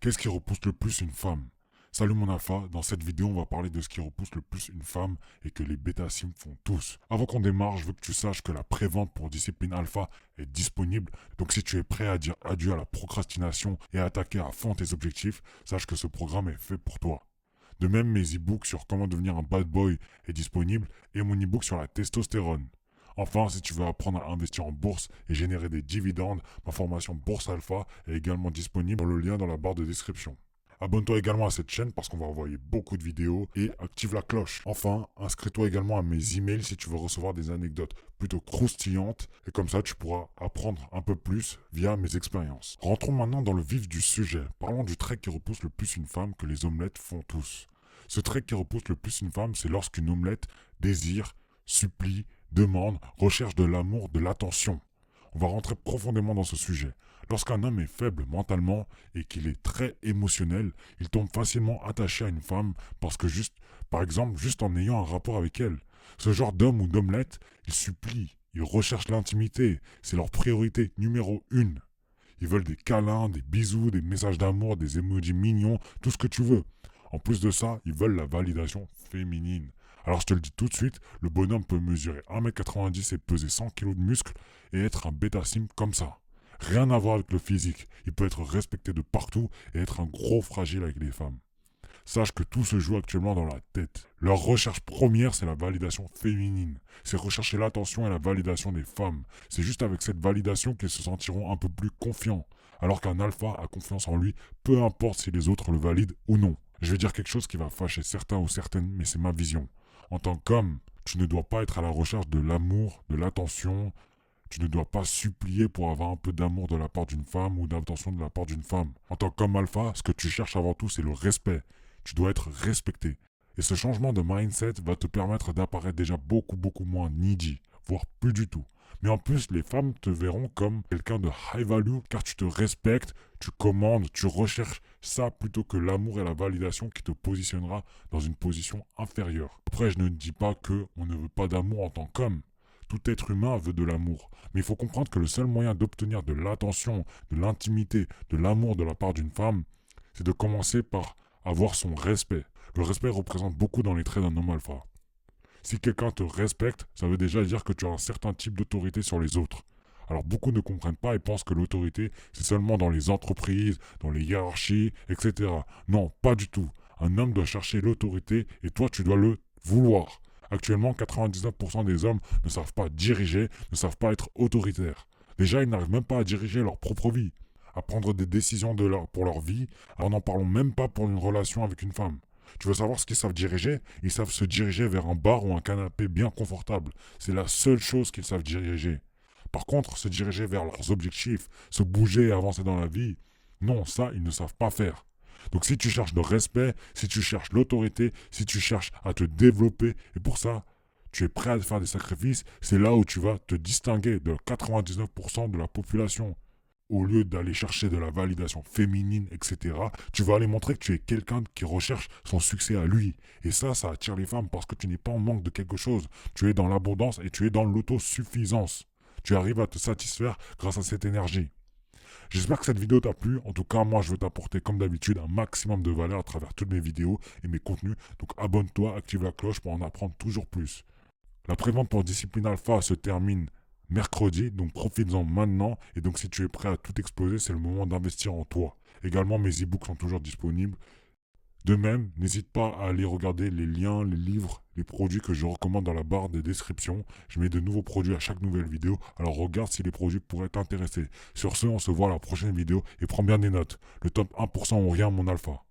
Qu'est-ce qui repousse le plus une femme? Salut mon alpha, dans cette vidéo on va parler de ce qui repousse le plus une femme et que les bêta sims font tous. Avant qu'on démarre, je veux que tu saches que la prévente pour discipline alpha est disponible, donc si tu es prêt à dire adieu à la procrastination et à attaquer à fond tes objectifs, sache que ce programme est fait pour toi. De même, mes e-books sur comment devenir un bad boy est disponible et mon e-book sur la testostérone. Enfin, si tu veux apprendre à investir en bourse et générer des dividendes, ma formation Bourse Alpha est également disponible dans le lien dans la barre de description. Abonne-toi également à cette chaîne parce qu'on va envoyer beaucoup de vidéos et active la cloche. Enfin, inscris-toi également à mes emails si tu veux recevoir des anecdotes plutôt croustillantes et comme ça tu pourras apprendre un peu plus via mes expériences. Rentrons maintenant dans le vif du sujet. Parlons du trait qui repousse le plus une femme que les omelettes font tous. Ce trait qui repousse le plus une femme, c'est lorsqu'une omelette désire, supplie, demande, recherche de l'amour, de l'attention. On va rentrer profondément dans ce sujet. Lorsqu'un homme est faible mentalement et qu'il est très émotionnel, il tombe facilement attaché à une femme parce que juste, par exemple, juste en ayant un rapport avec elle. Ce genre d'homme ou d'omelette, il supplie, ils recherchent l'intimité, c'est leur priorité numéro une. Ils veulent des câlins, des bisous, des messages d'amour, des emojis mignons, tout ce que tu veux. En plus de ça, ils veulent la validation féminine. Alors je te le dis tout de suite, le bonhomme peut mesurer 1m90 et peser 100 kg de muscles et être un bêta sim comme ça. Rien à voir avec le physique. Il peut être respecté de partout et être un gros fragile avec les femmes. Sache que tout se joue actuellement dans la tête. Leur recherche première, c'est la validation féminine. C'est rechercher l'attention et la validation des femmes. C'est juste avec cette validation qu'ils se sentiront un peu plus confiants. Alors qu'un alpha a confiance en lui, peu importe si les autres le valident ou non. Je vais dire quelque chose qui va fâcher certains ou certaines, mais c'est ma vision. En tant qu'homme, tu ne dois pas être à la recherche de l'amour, de l'attention, tu ne dois pas supplier pour avoir un peu d'amour de la part d'une femme ou d'attention de la part d'une femme. En tant qu'homme alpha, ce que tu cherches avant tout, c'est le respect. Tu dois être respecté. Et ce changement de mindset va te permettre d'apparaître déjà beaucoup beaucoup moins needy, voire plus du tout. Mais en plus, les femmes te verront comme quelqu'un de high value car tu te respectes, tu commandes, tu recherches ça plutôt que l'amour et la validation qui te positionnera dans une position inférieure. Après, je ne dis pas que on ne veut pas d'amour en tant qu'homme. Tout être humain veut de l'amour. Mais il faut comprendre que le seul moyen d'obtenir de l'attention, de l'intimité, de l'amour de la part d'une femme, c'est de commencer par avoir son respect. Le respect représente beaucoup dans les traits d'un homme alpha. Si quelqu'un te respecte, ça veut déjà dire que tu as un certain type d'autorité sur les autres. Alors beaucoup ne comprennent pas et pensent que l'autorité, c'est seulement dans les entreprises, dans les hiérarchies, etc. Non, pas du tout. Un homme doit chercher l'autorité et toi, tu dois le vouloir. Actuellement, 99% des hommes ne savent pas diriger, ne savent pas être autoritaires. Déjà, ils n'arrivent même pas à diriger leur propre vie, à prendre des décisions pour leur vie. Alors n'en parlons même pas pour une relation avec une femme. Tu veux savoir ce qu'ils savent diriger? Ils savent se diriger vers un bar ou un canapé bien confortable. C'est la seule chose qu'ils savent diriger. Par contre, se diriger vers leurs objectifs, se bouger et avancer dans la vie, non, ça, ils ne savent pas faire. Donc si tu cherches le respect, si tu cherches l'autorité, si tu cherches à te développer, et pour ça, tu es prêt à faire des sacrifices, c'est là où tu vas te distinguer de 99% de la population. Au lieu d'aller chercher de la validation féminine, etc., tu vas aller montrer que tu es quelqu'un qui recherche son succès à lui. Et ça, ça attire les femmes parce que tu n'es pas en manque de quelque chose. Tu es dans l'abondance et tu es dans l'autosuffisance. Tu arrives à te satisfaire grâce à cette énergie. J'espère que cette vidéo t'a plu. En tout cas, moi, je veux t'apporter, comme d'habitude, un maximum de valeur à travers toutes mes vidéos et mes contenus. Donc, abonne-toi, active la cloche pour en apprendre toujours plus. La prévente pour Discipline Alpha se termine mercredi, donc profites-en maintenant. Et donc, si tu es prêt à tout exploser, c'est le moment d'investir en toi. Également, mes e-books sont toujours disponibles. De même, n'hésite pas à aller regarder les liens, les livres, les produits que je recommande dans la barre de description. Je mets de nouveaux produits à chaque nouvelle vidéo, alors regarde si les produits pourraient t'intéresser. Sur ce, on se voit à la prochaine vidéo et prends bien des notes. Le top 1% ou rien, mon alpha.